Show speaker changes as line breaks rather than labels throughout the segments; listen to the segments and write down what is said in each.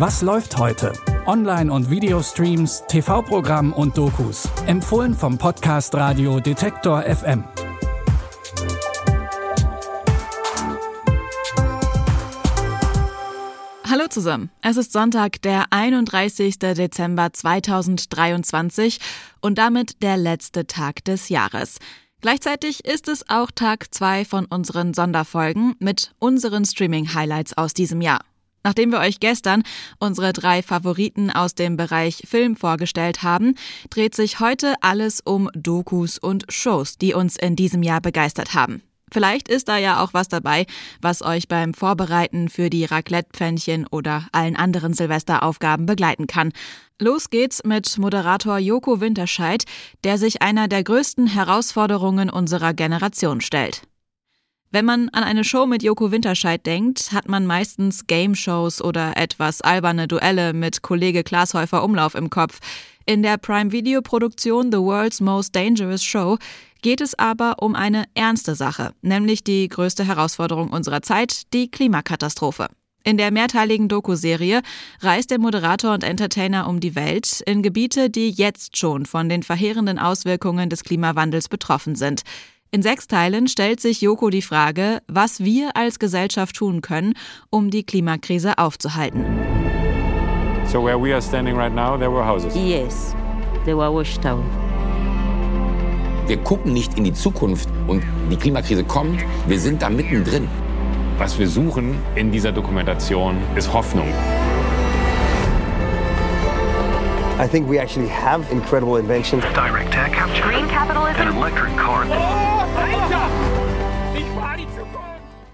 Was läuft heute? Online- und Videostreams, TV-Programm und Dokus. Empfohlen vom Podcast Radio Detektor FM.
Hallo zusammen. Es ist Sonntag, der 31. Dezember 2023 und damit der letzte Tag des Jahres. Gleichzeitig ist es auch Tag 2 von unseren Sonderfolgen mit unseren Streaming-Highlights aus diesem Jahr. Nachdem wir euch gestern unsere drei Favoriten aus dem Bereich Film vorgestellt haben, dreht sich heute alles um Dokus und Shows, die uns in diesem Jahr begeistert haben. Vielleicht ist da ja auch was dabei, was euch beim Vorbereiten für die Raclette-Pfännchen oder allen anderen Silvesteraufgaben begleiten kann. Los geht's mit Moderator Joko Winterscheid, der sich einer der größten Herausforderungen unserer Generation stellt. Wenn man an eine Show mit Joko Winterscheid denkt, hat man meistens Game-Shows oder etwas alberne Duelle mit Kollege Glashäufer Umlauf im Kopf. In der Prime-Video-Produktion The World's Most Dangerous Show geht es aber um eine ernste Sache, nämlich die größte Herausforderung unserer Zeit, die Klimakatastrophe. In der mehrteiligen Doku-Serie reist der Moderator und Entertainer um die Welt in Gebiete, die jetzt schon von den verheerenden Auswirkungen des Klimawandels betroffen sind. In sechs Teilen stellt sich Joko die Frage, was wir als Gesellschaft tun können, um die Klimakrise aufzuhalten.
So where we are standing right now, there were houses.
Yes, they were washed out.
Wir gucken nicht in die Zukunft und die Klimakrise kommt, wir sind da mittendrin.
Was wir suchen in dieser Dokumentation ist Hoffnung.
I think we actually have incredible inventions.
Direct air capture.
Green capitalism.
An electric car.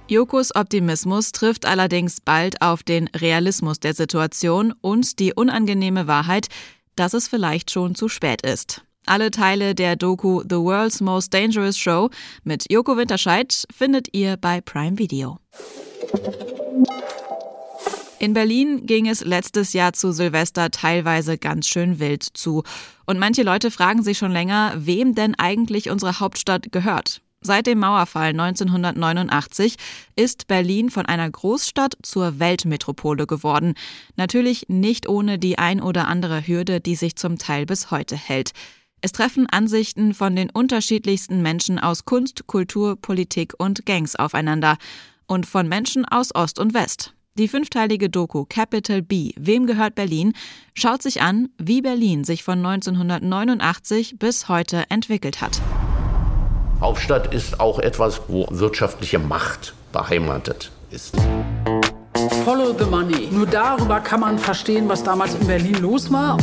Jokos Optimismus trifft allerdings bald auf den Realismus der Situation und die unangenehme Wahrheit, dass es vielleicht schon zu spät ist. Alle Teile der Doku The World's Most Dangerous Show mit Joko Winterscheid findet ihr bei Prime Video. In Berlin ging es letztes Jahr zu Silvester teilweise ganz schön wild zu. Und manche Leute fragen sich schon länger, wem denn eigentlich unsere Hauptstadt gehört. Seit dem Mauerfall 1989 ist Berlin von einer Großstadt zur Weltmetropole geworden. Natürlich nicht ohne die ein oder andere Hürde, die sich zum Teil bis heute hält. Es treffen Ansichten von den unterschiedlichsten Menschen aus Kunst, Kultur, Politik und Gangs aufeinander. Und von Menschen aus Ost und West. Die fünfteilige Doku Capital B, Wem gehört Berlin, schaut sich an, wie Berlin sich von 1989 bis heute entwickelt hat.
Hauptstadt ist auch etwas, wo wirtschaftliche Macht beheimatet ist.
Follow the money. Nur darüber kann man verstehen, was damals in Berlin los war.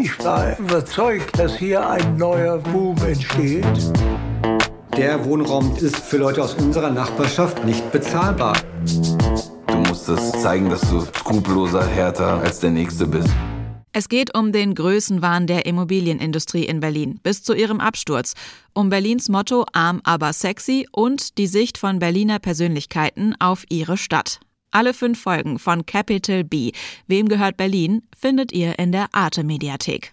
Ich war überzeugt, dass hier ein neuer Boom entsteht.
Der Wohnraum ist für Leute aus unserer Nachbarschaft nicht bezahlbar.
Zeigen, dass du skrupelloser, härter als der Nächste bist.
Es geht um den Größenwahn der Immobilienindustrie in Berlin bis zu ihrem Absturz, um Berlins Motto arm aber sexy und die Sicht von Berliner Persönlichkeiten auf ihre Stadt. Alle fünf Folgen von Capital B, Wem gehört Berlin, findet ihr in der Arte Mediathek.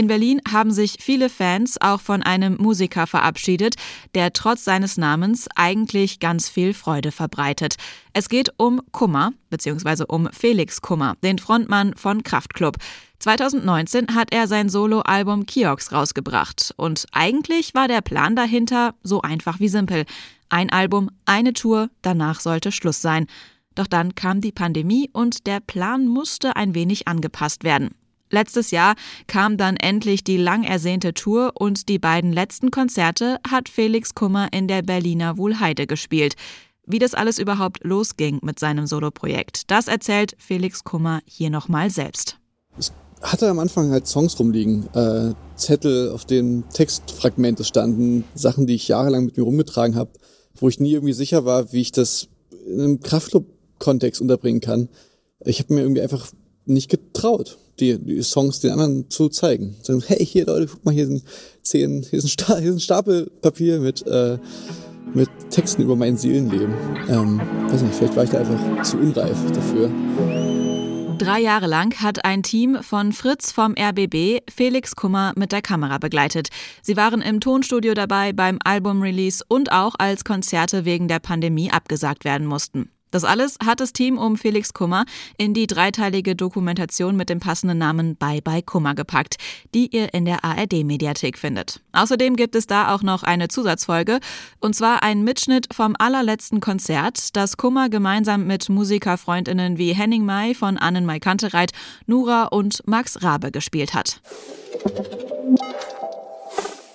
In Berlin haben sich viele Fans auch von einem Musiker verabschiedet, der trotz seines Namens eigentlich ganz viel Freude verbreitet. Es geht um Kummer, beziehungsweise um Felix Kummer, den Frontmann von Kraftklub. 2019 hat er sein Soloalbum Kiox rausgebracht. Und eigentlich war der Plan dahinter so einfach wie simpel. Ein Album, eine Tour, danach sollte Schluss sein. Doch dann kam die Pandemie und der Plan musste ein wenig angepasst werden. Letztes Jahr kam dann endlich die lang ersehnte Tour und die beiden letzten Konzerte hat Felix Kummer in der Berliner Wuhlheide gespielt. Wie das alles überhaupt losging mit seinem Soloprojekt, das erzählt Felix Kummer hier nochmal selbst.
Ich hatte am Anfang halt Songs rumliegen, äh, Zettel, auf denen Textfragmente standen, Sachen, die ich jahrelang mit mir rumgetragen habe, wo ich nie irgendwie sicher war, wie ich das in einem Kraftclub-Kontext unterbringen kann. Ich habe mir irgendwie einfach nicht getraut die, die Songs den anderen zu zeigen. Sagen, hey, hier Leute, guck mal, hier sind zehn, hier ist ein, hier ist Stapel Papier mit, äh, mit Texten über mein Seelenleben. Ähm, weiß nicht, vielleicht war ich da einfach zu unreif dafür.
Drei Jahre lang hat ein Team von Fritz vom RBB Felix Kummer mit der Kamera begleitet. Sie waren im Tonstudio dabei beim Album-Release und auch als Konzerte wegen der Pandemie abgesagt werden mussten. Das alles hat das Team um Felix Kummer in die dreiteilige Dokumentation mit dem passenden Namen Bye Bye Kummer gepackt, die ihr in der ARD-Mediathek findet. Außerdem gibt es da auch noch eine Zusatzfolge, und zwar ein Mitschnitt vom allerletzten Konzert, das Kummer gemeinsam mit Musikerfreundinnen wie Henning May von Annen May Kantereit, Nura und Max Rabe gespielt hat.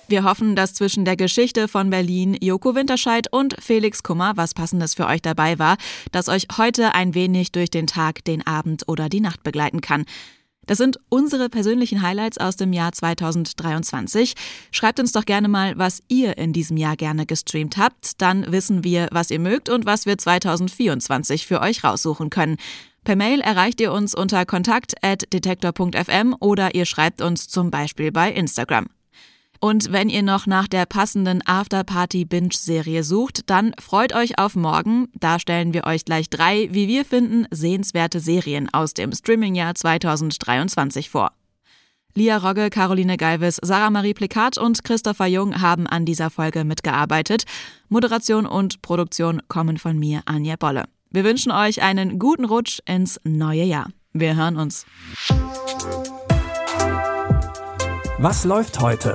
Wir hoffen, dass zwischen der Geschichte von Berlin, Joko Winterscheid und Felix Kummer was Passendes für euch dabei war, das euch heute ein wenig durch den Tag, den Abend oder die Nacht begleiten kann. Das sind unsere persönlichen Highlights aus dem Jahr 2023. Schreibt uns doch gerne mal, was ihr in diesem Jahr gerne gestreamt habt. Dann wissen wir, was ihr mögt und was wir 2024 für euch raussuchen können. Per Mail erreicht ihr uns unter kontakt.detektor.fm oder ihr schreibt uns zum Beispiel bei Instagram. Und wenn ihr noch nach der passenden Afterparty-Binge-Serie sucht, dann freut euch auf morgen. Da stellen wir euch gleich drei, wie wir finden, sehenswerte Serien aus dem Streamingjahr 2023 vor. Lia Rogge, Caroline Galvis, Sarah Marie Plikat und Christopher Jung haben an dieser Folge mitgearbeitet. Moderation und Produktion kommen von mir, Anja Bolle. Wir wünschen euch einen guten Rutsch ins neue Jahr. Wir hören uns.
Was läuft heute?